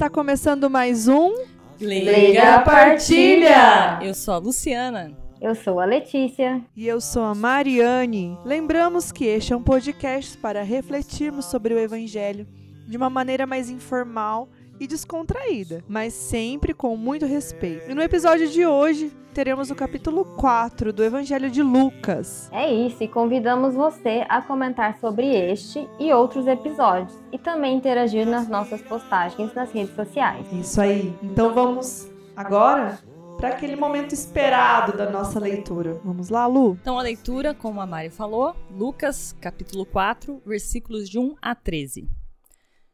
Está começando mais um Liga a Partilha! Eu sou a Luciana. Eu sou a Letícia. e eu sou a Mariane. Lembramos que este é um podcast para refletirmos sobre o Evangelho de uma maneira mais informal e descontraída, mas sempre com muito respeito. E no episódio de hoje teremos o capítulo 4 do Evangelho de Lucas. É isso, e convidamos você a comentar sobre este e outros episódios e também interagir nas nossas postagens nas redes sociais. Isso aí. Então vamos agora para aquele momento esperado da nossa leitura. Vamos lá, Lu? Então a leitura, como a Mari falou, Lucas, capítulo 4, versículos de 1 a 13.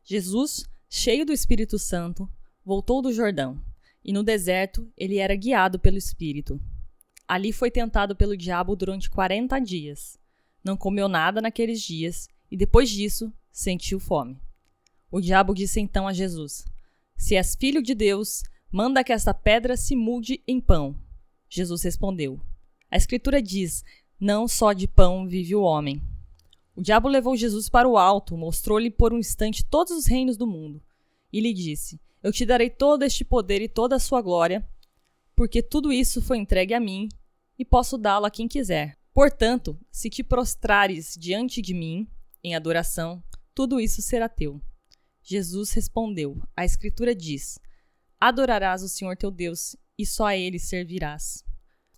Jesus, cheio do Espírito Santo, voltou do Jordão, e no deserto ele era guiado pelo Espírito. Ali foi tentado pelo diabo durante 40 dias. Não comeu nada naqueles dias, e depois disso sentiu fome. O diabo disse então a Jesus: Se és filho de Deus, manda que esta pedra se mude em pão. Jesus respondeu: A Escritura diz: Não só de pão vive o homem. O diabo levou Jesus para o alto, mostrou-lhe por um instante todos os reinos do mundo, e lhe disse: Eu te darei todo este poder e toda a sua glória, porque tudo isso foi entregue a mim, e posso dá-lo a quem quiser. Portanto, se te prostrares diante de mim, em adoração, tudo isso será teu. Jesus respondeu: A Escritura diz: Adorarás o Senhor teu Deus, e só a ele servirás.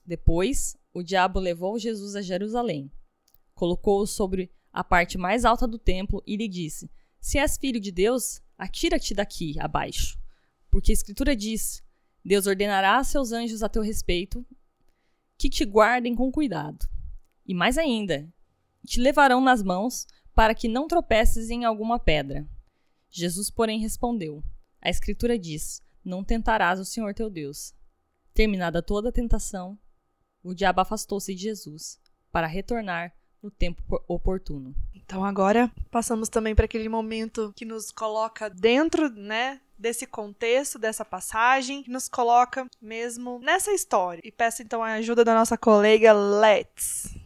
Depois, o diabo levou Jesus a Jerusalém, colocou-o sobre a parte mais alta do templo e lhe disse: Se és filho de Deus, atira-te daqui abaixo. Porque a Escritura diz: Deus ordenará a seus anjos a teu respeito que te guardem com cuidado. E mais ainda, te levarão nas mãos para que não tropeces em alguma pedra. Jesus, porém, respondeu: A Escritura diz: Não tentarás o Senhor teu Deus. Terminada toda a tentação, o diabo afastou-se de Jesus para retornar no tempo oportuno. Então agora passamos também para aquele momento que nos coloca dentro, né, desse contexto, dessa passagem, que nos coloca mesmo nessa história. E peço então a ajuda da nossa colega Let's.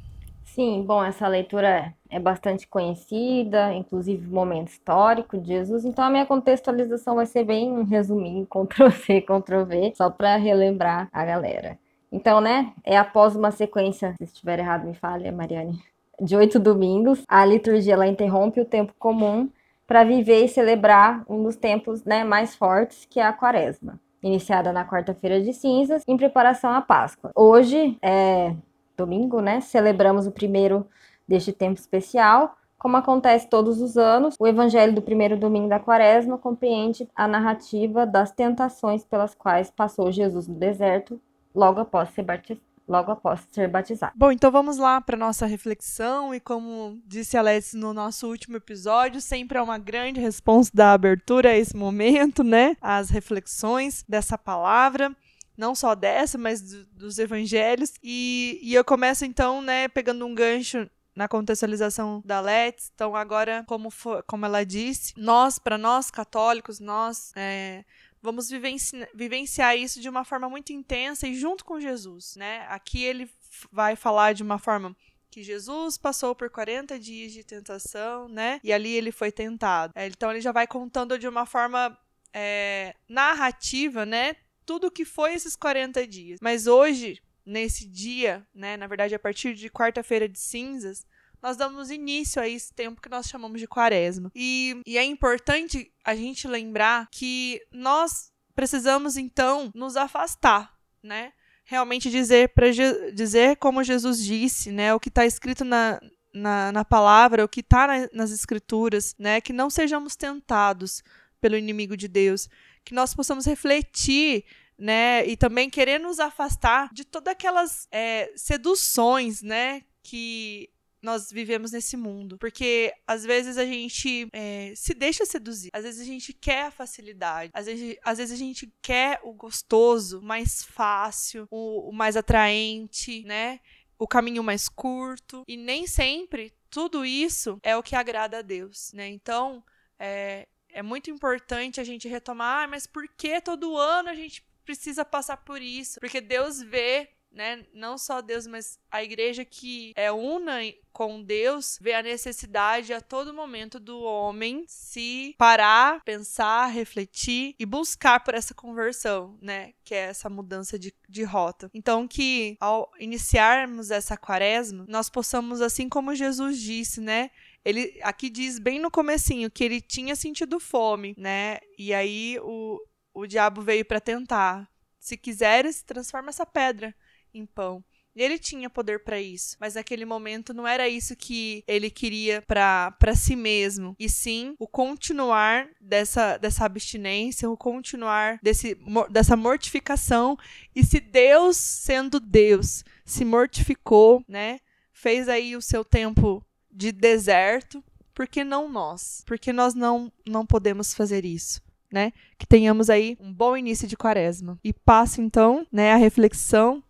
Sim, bom, essa leitura é bastante conhecida, inclusive momento histórico de Jesus, então a minha contextualização vai ser bem um resuminho, Ctrl-C, Ctrl-V, só para relembrar a galera. Então, né, é após uma sequência, se estiver errado me fale, Mariane, de oito domingos, a liturgia ela interrompe o tempo comum para viver e celebrar um dos tempos né, mais fortes, que é a quaresma, iniciada na quarta-feira de cinzas, em preparação à Páscoa. Hoje é domingo, né? Celebramos o primeiro deste tempo especial. Como acontece todos os anos, o evangelho do primeiro domingo da quaresma compreende a narrativa das tentações pelas quais passou Jesus no deserto logo após ser batizado logo após ser batizado. Bom, então vamos lá para nossa reflexão e como disse Alex no nosso último episódio, sempre é uma grande resposta da abertura a esse momento, né? As reflexões dessa palavra não só dessa, mas do, dos evangelhos. E, e eu começo então, né, pegando um gancho na contextualização da Let's. Então, agora, como, for, como ela disse, nós, para nós católicos, nós é, vamos vivenci vivenciar isso de uma forma muito intensa e junto com Jesus, né? Aqui ele vai falar de uma forma que Jesus passou por 40 dias de tentação, né? E ali ele foi tentado. É, então ele já vai contando de uma forma é, narrativa, né? Tudo que foi esses 40 dias. Mas hoje, nesse dia, né? Na verdade, a partir de quarta-feira de cinzas, nós damos início a esse tempo que nós chamamos de quaresma. E, e é importante a gente lembrar que nós precisamos, então, nos afastar, né? Realmente dizer, para dizer como Jesus disse, né? O que está escrito na, na, na, palavra, o que está na, nas escrituras, né? Que não sejamos tentados pelo inimigo de Deus, que nós possamos refletir né? E também querer nos afastar de todas aquelas é, seduções, né? Que nós vivemos nesse mundo. Porque às vezes a gente é, se deixa seduzir. Às vezes a gente quer a facilidade. Às vezes, às vezes a gente quer o gostoso, o mais fácil, o, o mais atraente, né? O caminho mais curto. E nem sempre tudo isso é o que agrada a Deus, né? Então, é, é muito importante a gente retomar, ah, mas por que todo ano a gente precisa passar por isso? Porque Deus vê né? Não só Deus, mas a igreja que é una com Deus, vê a necessidade a todo momento do homem se parar, pensar, refletir e buscar por essa conversão, né? Que é essa mudança de, de rota. Então, que ao iniciarmos essa quaresma, nós possamos, assim como Jesus disse, né? Ele aqui diz bem no comecinho que ele tinha sentido fome, né? E aí o, o diabo veio para tentar. Se quiseres, transforma essa pedra em pão. Ele tinha poder para isso, mas naquele momento não era isso que ele queria para si mesmo, e sim o continuar dessa, dessa abstinência, o continuar desse, dessa mortificação. E se Deus, sendo Deus, se mortificou, né, fez aí o seu tempo de deserto, por que não nós? Por que nós não, não podemos fazer isso? Né? Que tenhamos aí um bom início de quaresma. E passo então, né, a reflexão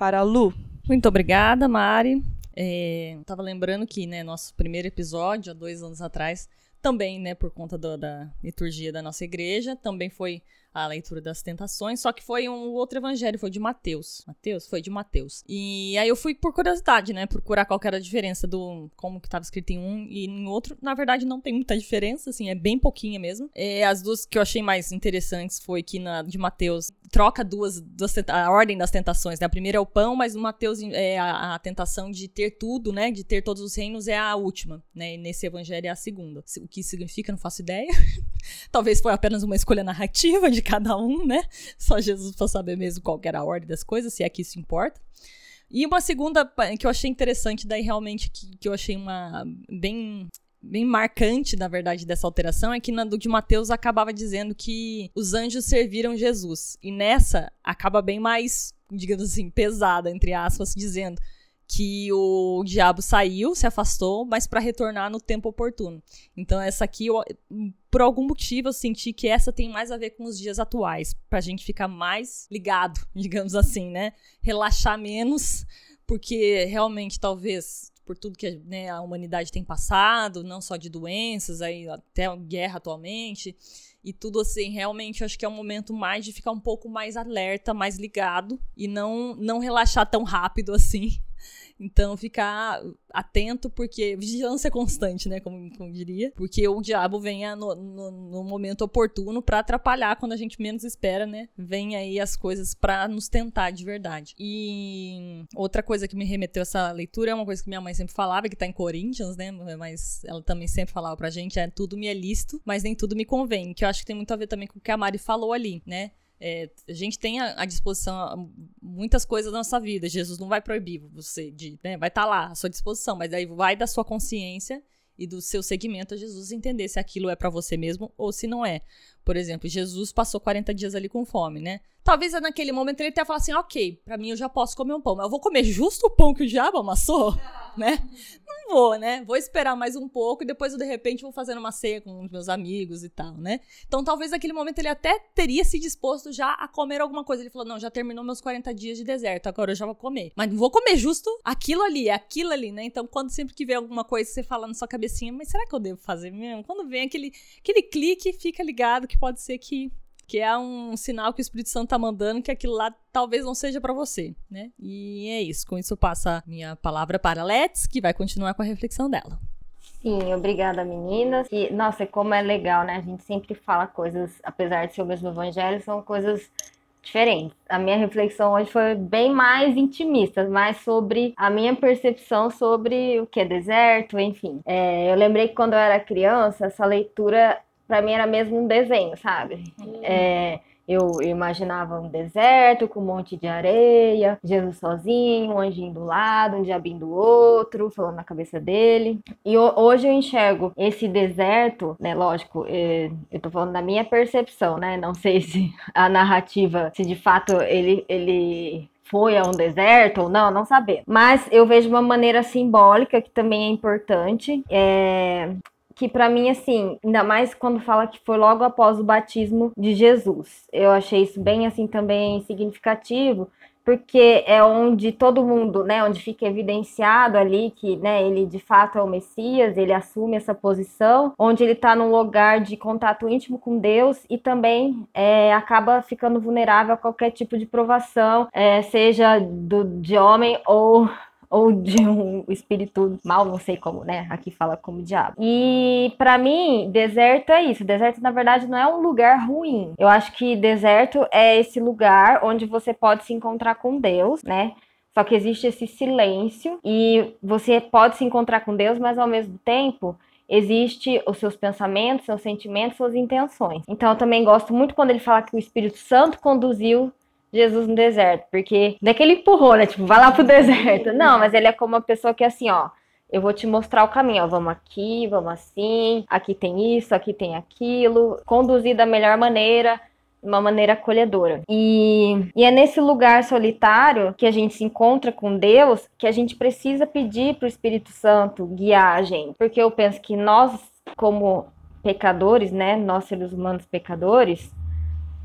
para a Lu. Muito obrigada, Mari. É, lembrando que, né, nosso primeiro episódio, há dois anos atrás, também, né, por conta do, da liturgia da nossa igreja, também foi a leitura das tentações, só que foi um outro evangelho, foi de Mateus. Mateus? Foi de Mateus. E aí eu fui por curiosidade, né, procurar qual era a diferença do como que estava escrito em um e em outro. Na verdade não tem muita diferença, assim, é bem pouquinha mesmo. É, as duas que eu achei mais interessantes foi que na de Mateus troca duas, duas a ordem das tentações, né? A primeira é o pão, mas no Mateus é a, a, tentação de ter tudo, né, de ter todos os reinos é a última, né? E nesse evangelho é a segunda. O que significa, não faço ideia. Talvez foi apenas uma escolha narrativa de de cada um, né? Só Jesus para saber mesmo qual era a ordem das coisas, se é que isso importa. E uma segunda que eu achei interessante, daí realmente que, que eu achei uma bem bem marcante, na verdade, dessa alteração é que na do de Mateus acabava dizendo que os anjos serviram Jesus. E nessa acaba bem mais, digamos assim, pesada, entre aspas, dizendo que o diabo saiu, se afastou, mas para retornar no tempo oportuno. Então essa aqui, eu, por algum motivo, eu senti que essa tem mais a ver com os dias atuais, pra gente ficar mais ligado, digamos assim, né? Relaxar menos, porque realmente talvez por tudo que né, a humanidade tem passado, não só de doenças, aí até guerra atualmente, e tudo assim, realmente acho que é um momento mais de ficar um pouco mais alerta, mais ligado e não não relaxar tão rápido assim então, ficar atento, porque vigilância constante, né? Como, como diria. Porque o diabo venha no, no, no momento oportuno para atrapalhar quando a gente menos espera, né? Vem aí as coisas para nos tentar de verdade. E outra coisa que me remeteu a essa leitura é uma coisa que minha mãe sempre falava, que tá em Corinthians, né? Mas ela também sempre falava pra gente: é tudo me é listo, mas nem tudo me convém. Que eu acho que tem muito a ver também com o que a Mari falou ali, né? É, a gente tem à disposição muitas coisas na nossa vida. Jesus não vai proibir você de, né, vai estar tá lá à sua disposição, mas aí vai da sua consciência e do seu segmento a Jesus entender se aquilo é para você mesmo ou se não é. Por exemplo, Jesus passou 40 dias ali com fome, né? Talvez naquele momento ele até falar assim, ok, para mim eu já posso comer um pão, mas eu vou comer justo o pão que o diabo amassou, né? Não vou, né? Vou esperar mais um pouco e depois eu, de repente, vou fazendo uma ceia com os meus amigos e tal, né? Então talvez naquele momento ele até teria se disposto já a comer alguma coisa. Ele falou, não, já terminou meus 40 dias de deserto, agora eu já vou comer. Mas não vou comer justo aquilo ali, é aquilo ali, né? Então quando sempre que vê alguma coisa, você fala na sua cabecinha, mas será que eu devo fazer mesmo? Quando vem aquele, aquele clique, fica ligado que pode ser que que é um sinal que o Espírito Santo tá mandando que aquilo lá talvez não seja para você, né? E é isso. Com isso eu passo a minha palavra para a Let's, que vai continuar com a reflexão dela. Sim, obrigada, meninas. E, nossa, como é legal, né? A gente sempre fala coisas, apesar de ser o mesmo evangelho, são coisas diferentes. A minha reflexão hoje foi bem mais intimista, mais sobre a minha percepção sobre o que é deserto, enfim. É, eu lembrei que quando eu era criança, essa leitura para mim era mesmo um desenho, sabe? Uhum. É, eu imaginava um deserto com um monte de areia, Jesus sozinho, um anjinho do lado, um diabinho do outro, falando na cabeça dele. E hoje eu enxergo esse deserto, né? Lógico, é, eu tô falando da minha percepção, né? Não sei se a narrativa, se de fato ele, ele foi a um deserto ou não, não saber. Mas eu vejo uma maneira simbólica que também é importante. É, que para mim, assim, ainda mais quando fala que foi logo após o batismo de Jesus. Eu achei isso bem, assim, também significativo, porque é onde todo mundo, né, onde fica evidenciado ali que, né, ele de fato é o Messias, ele assume essa posição, onde ele está num lugar de contato íntimo com Deus e também é, acaba ficando vulnerável a qualquer tipo de provação, é, seja do, de homem ou ou de um espírito mal, não sei como, né? Aqui fala como diabo. E para mim, deserto é isso. Deserto, na verdade, não é um lugar ruim. Eu acho que deserto é esse lugar onde você pode se encontrar com Deus, né? Só que existe esse silêncio e você pode se encontrar com Deus, mas ao mesmo tempo existe os seus pensamentos, seus sentimentos, suas intenções. Então eu também gosto muito quando ele fala que o Espírito Santo conduziu Jesus no deserto, porque daquele empurrou, né? Tipo, vai lá pro deserto. Não, mas ele é como uma pessoa que é assim, ó. Eu vou te mostrar o caminho, ó. Vamos aqui, vamos assim, aqui tem isso, aqui tem aquilo. Conduzir da melhor maneira, de uma maneira acolhedora. E, e é nesse lugar solitário que a gente se encontra com Deus que a gente precisa pedir pro Espírito Santo guiar a gente. Porque eu penso que nós, como pecadores, né? Nós seres humanos pecadores,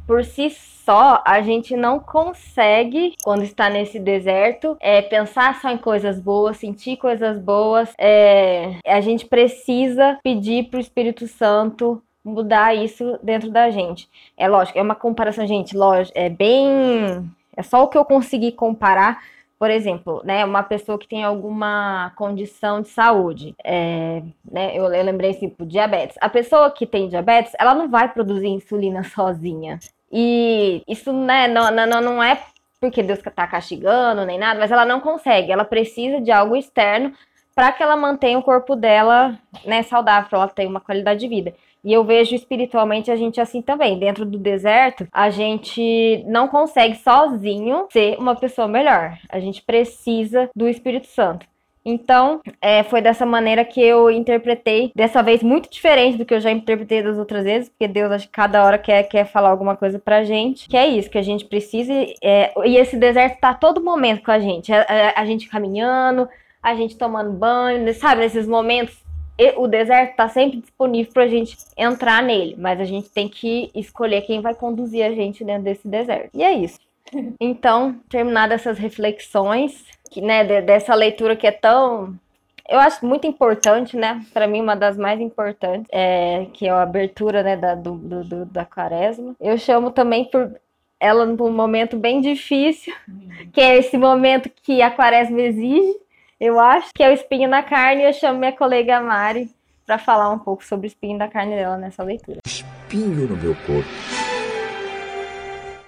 por si só, a gente não consegue, quando está nesse deserto, é, pensar só em coisas boas, sentir coisas boas. É, a gente precisa pedir para o Espírito Santo mudar isso dentro da gente. É lógico, é uma comparação, gente, lógico, é bem. É só o que eu consegui comparar. Por exemplo, né, uma pessoa que tem alguma condição de saúde, é, né, eu, eu lembrei assim, tipo, diabetes. A pessoa que tem diabetes, ela não vai produzir insulina sozinha. E isso né, não, não, não é porque Deus está castigando nem nada, mas ela não consegue. Ela precisa de algo externo para que ela mantenha o corpo dela né, saudável, para ela ter uma qualidade de vida. E eu vejo espiritualmente a gente assim também. Dentro do deserto, a gente não consegue sozinho ser uma pessoa melhor. A gente precisa do Espírito Santo. Então, é, foi dessa maneira que eu interpretei, dessa vez muito diferente do que eu já interpretei das outras vezes, porque Deus, acho que cada hora quer, quer falar alguma coisa pra gente, que é isso, que a gente precisa, é, e esse deserto tá a todo momento com a gente, a, a, a gente caminhando, a gente tomando banho, sabe, nesses momentos o deserto está sempre disponível para a gente entrar nele, mas a gente tem que escolher quem vai conduzir a gente dentro desse deserto. E é isso. Então, terminadas essas reflexões, que, né, dessa leitura que é tão eu acho muito importante, né? Para mim, uma das mais importantes, é, que é a abertura né, da, do, do, da quaresma. Eu chamo também por ela num momento bem difícil, que é esse momento que a quaresma exige, eu acho, que é o espinho na carne. E eu chamo minha colega Mari para falar um pouco sobre o espinho da carne dela nessa leitura. Espinho no meu corpo.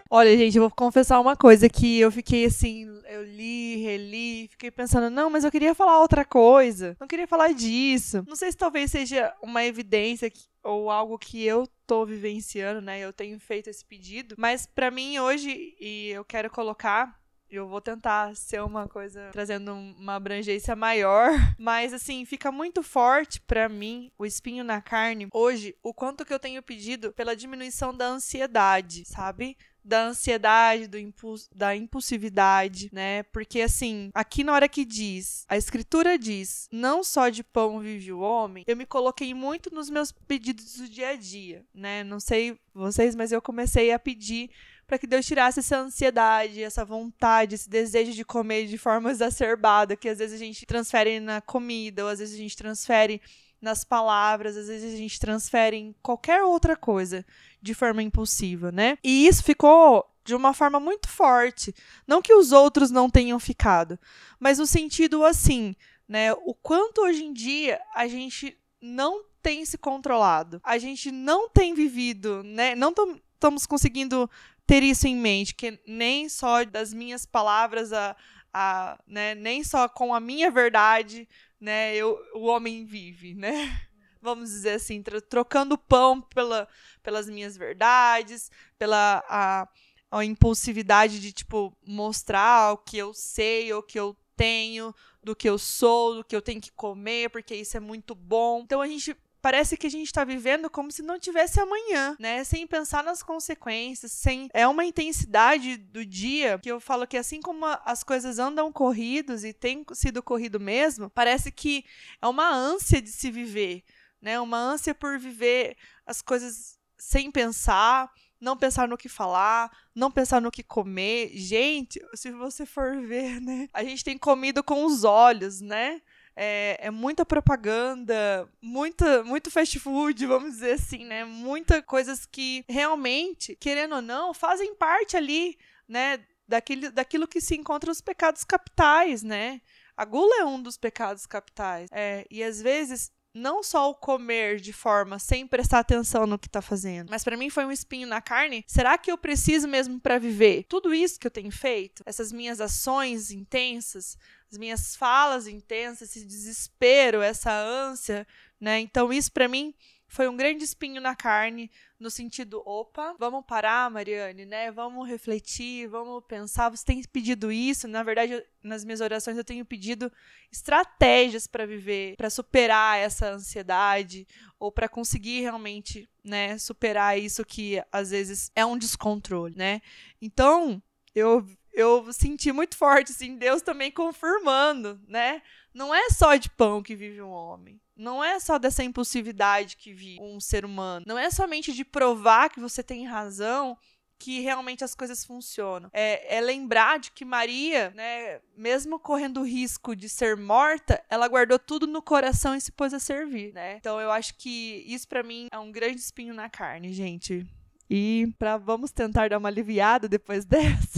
Olha, gente, eu vou confessar uma coisa que eu fiquei assim, eu li, reli, fiquei pensando, não, mas eu queria falar outra coisa. Não queria falar disso. Não sei se talvez seja uma evidência que, ou algo que eu tô vivenciando, né? Eu tenho feito esse pedido, mas para mim hoje e eu quero colocar eu vou tentar ser uma coisa trazendo uma abrangência maior, mas assim, fica muito forte para mim o espinho na carne hoje, o quanto que eu tenho pedido pela diminuição da ansiedade, sabe? Da ansiedade, do impulso, da impulsividade, né? Porque assim, aqui na hora que diz, a escritura diz, não só de pão vive o homem, eu me coloquei muito nos meus pedidos do dia a dia, né? Não sei vocês, mas eu comecei a pedir para que Deus tirasse essa ansiedade, essa vontade, esse desejo de comer de forma exacerbada, que às vezes a gente transfere na comida, ou às vezes a gente transfere nas palavras, às vezes a gente transfere em qualquer outra coisa de forma impulsiva, né? E isso ficou de uma forma muito forte. Não que os outros não tenham ficado, mas no sentido assim, né? O quanto hoje em dia a gente não tem se controlado, a gente não tem vivido, né? Não estamos conseguindo ter isso em mente, que nem só das minhas palavras a, a né, nem só com a minha verdade, né, eu, o homem vive, né? vamos dizer assim, trocando pão pela, pelas minhas verdades, pela a, a impulsividade de, tipo, mostrar o que eu sei, o que eu tenho, do que eu sou, do que eu tenho que comer, porque isso é muito bom. Então a gente parece que a gente está vivendo como se não tivesse amanhã, né? Sem pensar nas consequências, sem é uma intensidade do dia que eu falo que assim como as coisas andam corridos e tem sido corrido mesmo, parece que é uma ânsia de se viver, né? Uma ânsia por viver as coisas sem pensar, não pensar no que falar, não pensar no que comer. Gente, se você for ver, né? A gente tem comido com os olhos, né? É, é, muita propaganda, muita, muito fast food, vamos dizer assim, né? Muita coisas que realmente, querendo ou não, fazem parte ali, né? Daquilo, daquilo que se encontra os pecados capitais, né? A gula é um dos pecados capitais. É, e às vezes não só o comer de forma sem prestar atenção no que tá fazendo, mas para mim foi um espinho na carne. Será que eu preciso mesmo para viver tudo isso que eu tenho feito? Essas minhas ações intensas, as minhas falas intensas, esse desespero, essa ânsia, né? Então isso para mim foi um grande espinho na carne, no sentido, opa, vamos parar, Mariane, né? Vamos refletir, vamos pensar. Você tem pedido isso? Na verdade, nas minhas orações eu tenho pedido estratégias para viver, para superar essa ansiedade ou para conseguir realmente, né, superar isso que às vezes é um descontrole, né? Então, eu eu senti muito forte assim, Deus também confirmando, né? Não é só de pão que vive um homem. Não é só dessa impulsividade que vive um ser humano. Não é somente de provar que você tem razão que realmente as coisas funcionam. É, é, lembrar de que Maria, né, mesmo correndo o risco de ser morta, ela guardou tudo no coração e se pôs a servir, né? Então eu acho que isso para mim é um grande espinho na carne, gente. E para vamos tentar dar uma aliviada depois dessa.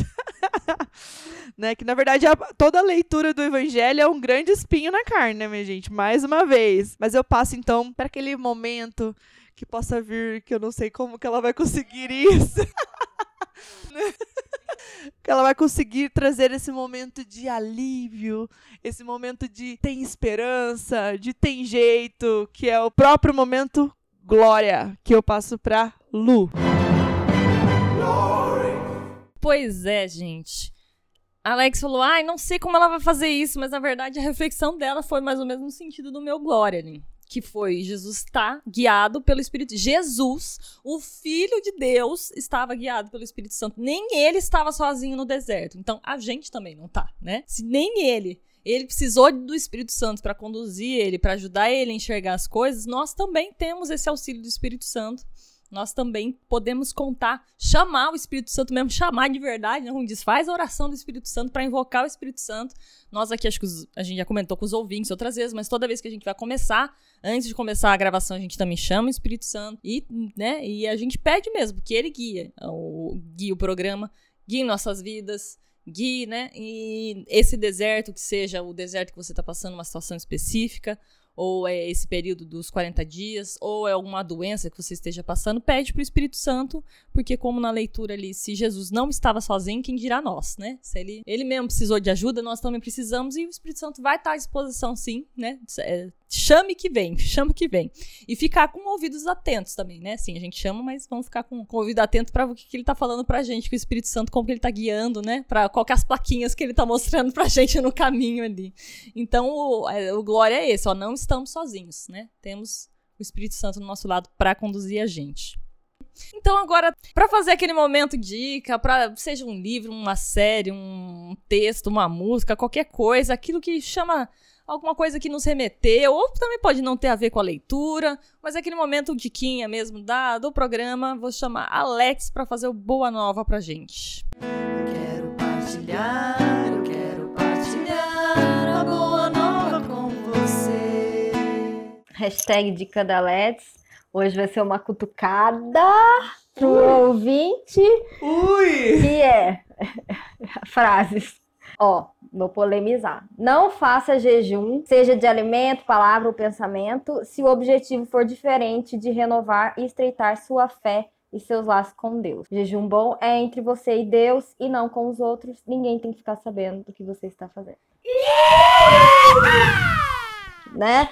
Né? Que na verdade a, toda a leitura do evangelho é um grande espinho na carne, né, minha gente? Mais uma vez. Mas eu passo então para aquele momento que possa vir, que eu não sei como que ela vai conseguir isso. que ela vai conseguir trazer esse momento de alívio, esse momento de tem esperança, de tem jeito, que é o próprio momento glória que eu passo para Lu. Pois é, gente. Alex falou: ai, não sei como ela vai fazer isso, mas na verdade a reflexão dela foi mais ou menos no sentido do meu glória ali. Que foi Jesus está guiado pelo Espírito. Jesus, o Filho de Deus, estava guiado pelo Espírito Santo. Nem ele estava sozinho no deserto. Então a gente também não tá, né? Se nem ele ele precisou do Espírito Santo para conduzir ele, para ajudar ele a enxergar as coisas, nós também temos esse auxílio do Espírito Santo nós também podemos contar, chamar o Espírito Santo mesmo, chamar de verdade, né? Como diz, faz a oração do Espírito Santo para invocar o Espírito Santo. Nós aqui, acho que os, a gente já comentou com os ouvintes outras vezes, mas toda vez que a gente vai começar, antes de começar a gravação, a gente também chama o Espírito Santo e, né, e a gente pede mesmo que ele guia o, guie o programa, guie nossas vidas, guie, né, e esse deserto, que seja o deserto que você está passando, uma situação específica, ou é esse período dos 40 dias, ou é alguma doença que você esteja passando, pede para o Espírito Santo, porque como na leitura ali, se Jesus não estava sozinho, quem dirá nós, né? Se ele, ele mesmo precisou de ajuda, nós também precisamos, e o Espírito Santo vai estar à disposição sim, né? É, chame que vem, chame que vem. E ficar com ouvidos atentos também, né? Sim, a gente chama, mas vamos ficar com, com ouvido atento para o que, que ele tá falando pra gente, que o Espírito Santo, como que ele tá guiando, né? Para qual que é as plaquinhas que ele tá mostrando pra gente no caminho ali. Então, o, é, o glória é esse, ó, não estamos sozinhos, né? Temos o Espírito Santo no nosso lado para conduzir a gente. Então agora, para fazer aquele momento dica, para seja um livro, uma série, um texto, uma música, qualquer coisa, aquilo que chama alguma coisa que nos remeteu, ou também pode não ter a ver com a leitura, mas aquele momento diquinha mesmo da, do programa, vou chamar Alex para fazer o Boa Nova pra gente. Eu quero partilhar, eu quero partilhar a Boa Nova com você. Hashtag dica da Alex. Hoje vai ser uma cutucada pro ouvinte. Ui! Que é frases. Ó, vou polemizar. Não faça jejum, seja de alimento, palavra ou pensamento, se o objetivo for diferente de renovar e estreitar sua fé e seus laços com Deus. Jejum bom é entre você e Deus e não com os outros. Ninguém tem que ficar sabendo do que você está fazendo. Né?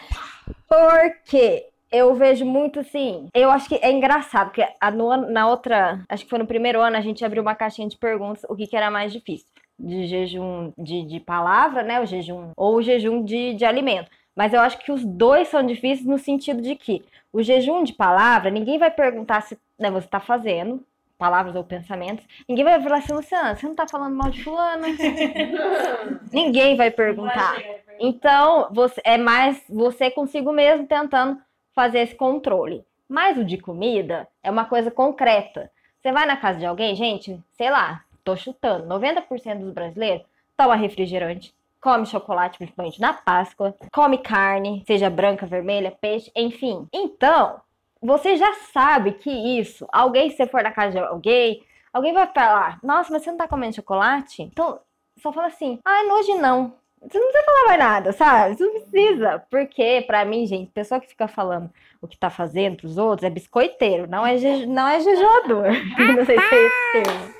Porque eu vejo muito assim. Eu acho que é engraçado, porque a, no, na outra, acho que foi no primeiro ano, a gente abriu uma caixinha de perguntas o que, que era mais difícil de jejum de, de palavra, né? O jejum, ou o jejum de, de alimento. Mas eu acho que os dois são difíceis no sentido de que o jejum de palavra, ninguém vai perguntar se né, você está fazendo, palavras ou pensamentos. Ninguém vai falar assim, Luciana, você não tá falando mal de fulano? ninguém vai perguntar. Então, você, é mais você consigo mesmo tentando fazer esse controle. Mas o de comida é uma coisa concreta. Você vai na casa de alguém, gente, sei lá, tô chutando, 90% dos brasileiros toma refrigerante, come chocolate, principalmente na Páscoa, come carne, seja branca, vermelha, peixe, enfim. Então, você já sabe que isso, alguém, se você for na casa de alguém, alguém vai falar, nossa, mas você não tá comendo chocolate? Então, só fala assim, ah, hoje não. Você não precisa falar mais nada, sabe? Você não precisa. Porque, pra mim, gente, pessoa que fica falando o que tá fazendo pros outros é biscoiteiro, não é, não é jejuador. não sei se é esse termo.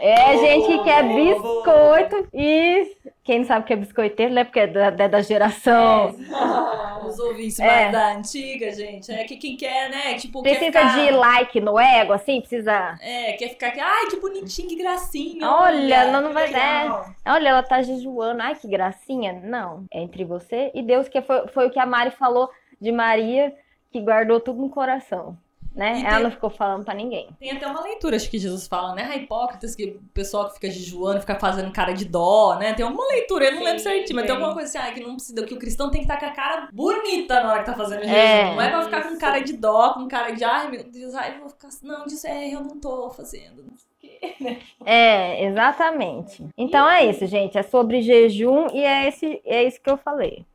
É gente que quer biscoito e quem não sabe o que é biscoiteiro, né? Porque é da, é da geração. Os ouvintes É. da antiga, gente. É que quem quer, né? Tipo, Precisa ficar... de like no ego, assim, precisa. É, quer ficar aqui. Ai, que bonitinho, que gracinha. Olha, não, não vai legal. Olha, ela tá jejuando. Ai, que gracinha. Não. É entre você e Deus, que foi, foi o que a Mari falou de Maria, que guardou tudo no coração. Né? E Ela tem- não ficou falando pra ninguém. Tem até uma leitura, acho que Jesus fala, né? Ah, hipócritas, que o pessoal que fica jejuando, fica fazendo cara de dó, né? Tem alguma leitura, eu não lembro certinho, mas tem alguma coisa assim, ah, que não precisa, que o cristão tem que estar com a cara bonita na hora que tá fazendo jejum. É. Não é pra ficar com cara de dó, com cara de, ai meu Deus, ai, eu vou ficar. Não, disso é, eu não tô fazendo. não sei o quê. É, exatamente. Então é isso, gente. É sobre jejum e é, esse, é isso que eu falei.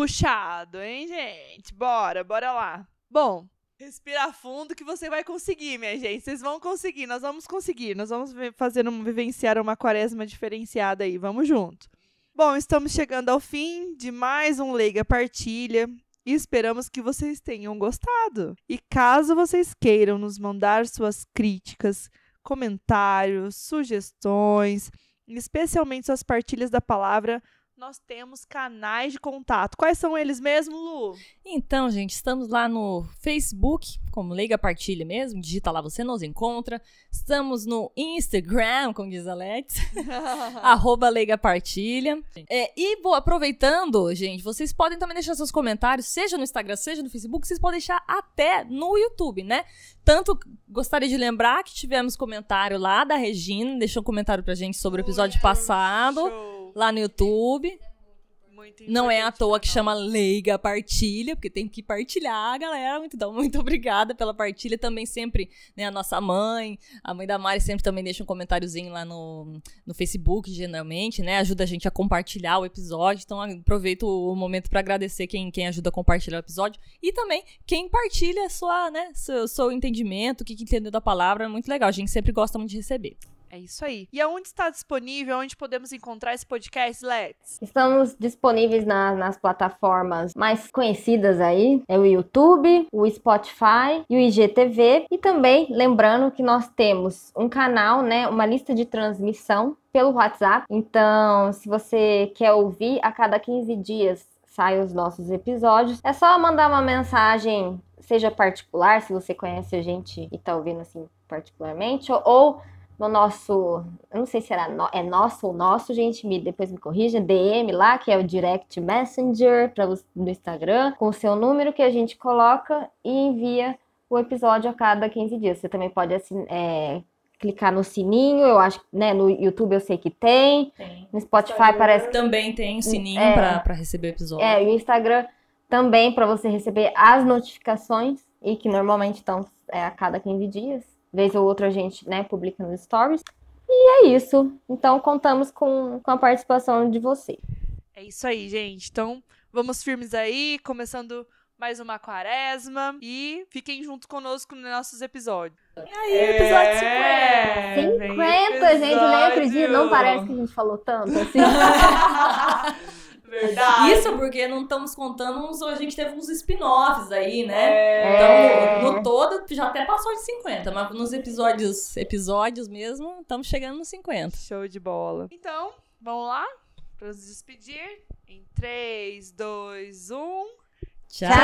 Puxado, hein, gente? Bora, bora lá. Bom, respira fundo que você vai conseguir, minha gente. Vocês vão conseguir, nós vamos conseguir. Nós vamos fazer um, vivenciar uma quaresma diferenciada aí. Vamos junto. Bom, estamos chegando ao fim de mais um Leiga Partilha. E esperamos que vocês tenham gostado. E caso vocês queiram nos mandar suas críticas, comentários, sugestões, especialmente suas partilhas da palavra, nós temos canais de contato. Quais são eles mesmo, Lu? Então, gente, estamos lá no Facebook, como Leiga Partilha mesmo, digita lá, você nos encontra. Estamos no Instagram, como diz a Alex, arroba Leiga Partilha. É, e vou aproveitando, gente, vocês podem também deixar seus comentários, seja no Instagram, seja no Facebook, vocês podem deixar até no YouTube, né? Tanto gostaria de lembrar que tivemos comentário lá da Regina, deixou um comentário pra gente sobre o episódio passado, Show. Lá no YouTube. Não é à toa pra que chama Leiga Partilha, porque tem que partilhar, galera. Então, muito obrigada pela partilha. Também sempre, né, a nossa mãe, a mãe da Mari sempre também deixa um comentáriozinho lá no, no Facebook, geralmente, né? Ajuda a gente a compartilhar o episódio. Então, aproveito o momento para agradecer quem, quem ajuda a compartilhar o episódio. E também quem partilha sua, né, seu, seu entendimento, o que, que entendeu da palavra. É muito legal. A gente sempre gosta muito de receber. É isso aí. E aonde está disponível, onde podemos encontrar esse podcast, Lex? Estamos disponíveis na- nas plataformas mais conhecidas aí, é o YouTube, o Spotify e o IGTV. E também lembrando que nós temos um canal, né, uma lista de transmissão pelo WhatsApp. Então, se você quer ouvir a cada 15 dias saem os nossos episódios, é só mandar uma mensagem, seja particular, se você conhece a gente e tá ouvindo assim particularmente, ou, ou no nosso, eu não sei se era no- é nosso ou nosso, gente, me, depois me corrija, DM lá, que é o Direct Messenger para no Instagram, com o seu número que a gente coloca e envia o episódio a cada 15 dias. Você também pode assin- é, clicar no sininho, eu acho, né, no YouTube eu sei que tem, no Spotify parece que Também tem o sininho É. pra receber o episódio. é, e o Instagram também para você receber as notificações e que normalmente estão é, a cada 15 dias. Vez ou outra a gente, né, publica nos stories. E é isso. Então contamos com, com a participação de você. É isso aí, gente. Então, vamos firmes aí, começando mais uma quaresma. E fiquem junto conosco nos nossos episódios. E aí, episódio 50. É, 50, gente, eu nem acredito. Não parece que a gente falou tanto assim. Verdade. Isso é porque não estamos contando uns. A gente teve uns spin-offs aí, né? É. Então, no, no todo, já até passou de 50, mas nos episódios, episódios mesmo, estamos chegando nos 50. Show de bola. Então, vamos lá? Para nos despedir. Em 3, 2, 1. Tchau! Tchau.